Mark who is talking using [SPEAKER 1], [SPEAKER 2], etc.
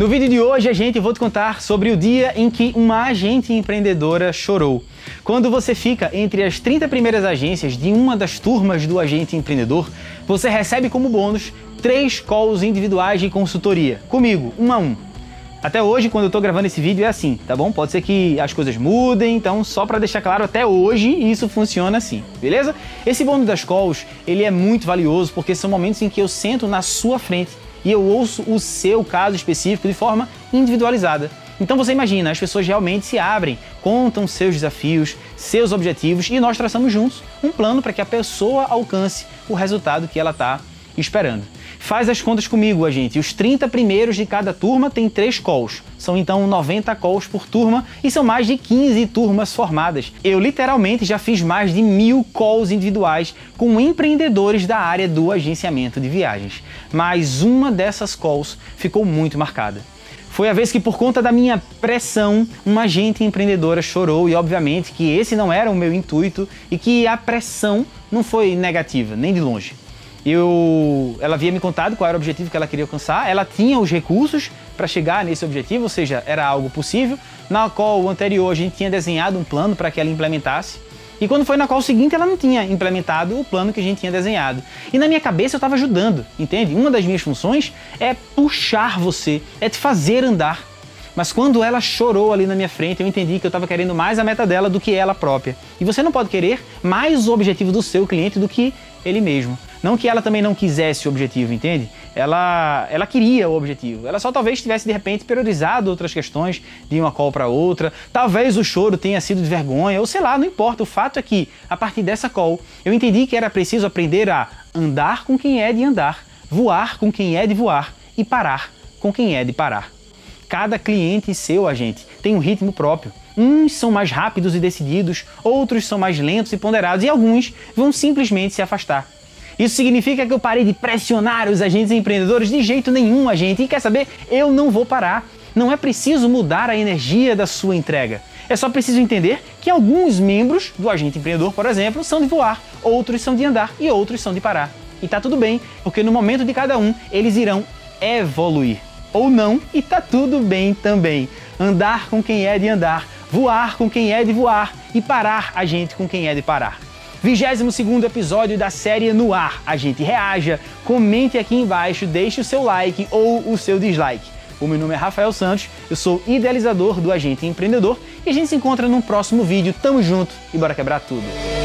[SPEAKER 1] No vídeo de hoje, a gente vou te contar sobre o dia em que uma agente empreendedora chorou. Quando você fica entre as 30 primeiras agências de uma das turmas do agente empreendedor, você recebe como bônus três calls individuais de consultoria, comigo, um a um. Até hoje, quando eu estou gravando esse vídeo, é assim, tá bom? Pode ser que as coisas mudem, então só para deixar claro, até hoje isso funciona assim, beleza? Esse bônus das calls, ele é muito valioso porque são momentos em que eu sento na sua frente e eu ouço o seu caso específico de forma individualizada. Então você imagina, as pessoas realmente se abrem, contam seus desafios, seus objetivos e nós traçamos juntos um plano para que a pessoa alcance o resultado que ela está esperando. Faz as contas comigo, a gente. Os 30 primeiros de cada turma tem 3 calls. São então 90 calls por turma e são mais de 15 turmas formadas. Eu literalmente já fiz mais de mil calls individuais com empreendedores da área do agenciamento de viagens. Mas uma dessas calls ficou muito marcada. Foi a vez que, por conta da minha pressão, uma agente empreendedora chorou e, obviamente, que esse não era o meu intuito e que a pressão não foi negativa, nem de longe eu, ela havia me contado qual era o objetivo que ela queria alcançar, ela tinha os recursos para chegar nesse objetivo, ou seja, era algo possível. Na qual anterior a gente tinha desenhado um plano para que ela implementasse. E quando foi na qual seguinte, ela não tinha implementado o plano que a gente tinha desenhado. E na minha cabeça eu estava ajudando, entende? Uma das minhas funções é puxar você, é te fazer andar. Mas quando ela chorou ali na minha frente, eu entendi que eu estava querendo mais a meta dela do que ela própria. E você não pode querer mais o objetivo do seu cliente do que ele mesmo. Não que ela também não quisesse o objetivo, entende? Ela, ela queria o objetivo. Ela só talvez tivesse de repente priorizado outras questões de uma call para outra. Talvez o choro tenha sido de vergonha, ou sei lá, não importa. O fato é que, a partir dessa call, eu entendi que era preciso aprender a andar com quem é de andar, voar com quem é de voar e parar com quem é de parar. Cada cliente seu agente tem um ritmo próprio. Uns são mais rápidos e decididos, outros são mais lentos e ponderados, e alguns vão simplesmente se afastar. Isso significa que eu parei de pressionar os agentes empreendedores de jeito nenhum, agente. E quer saber? Eu não vou parar. Não é preciso mudar a energia da sua entrega. É só preciso entender que alguns membros do agente empreendedor, por exemplo, são de voar, outros são de andar e outros são de parar. E tá tudo bem, porque no momento de cada um, eles irão evoluir. Ou não, e tá tudo bem também. Andar com quem é de andar, voar com quem é de voar e parar a gente com quem é de parar. 22 episódio da série No Ar. A gente reaja, comente aqui embaixo, deixe o seu like ou o seu dislike. O meu nome é Rafael Santos, eu sou idealizador do Agente Empreendedor e a gente se encontra no próximo vídeo. Tamo junto e bora quebrar tudo!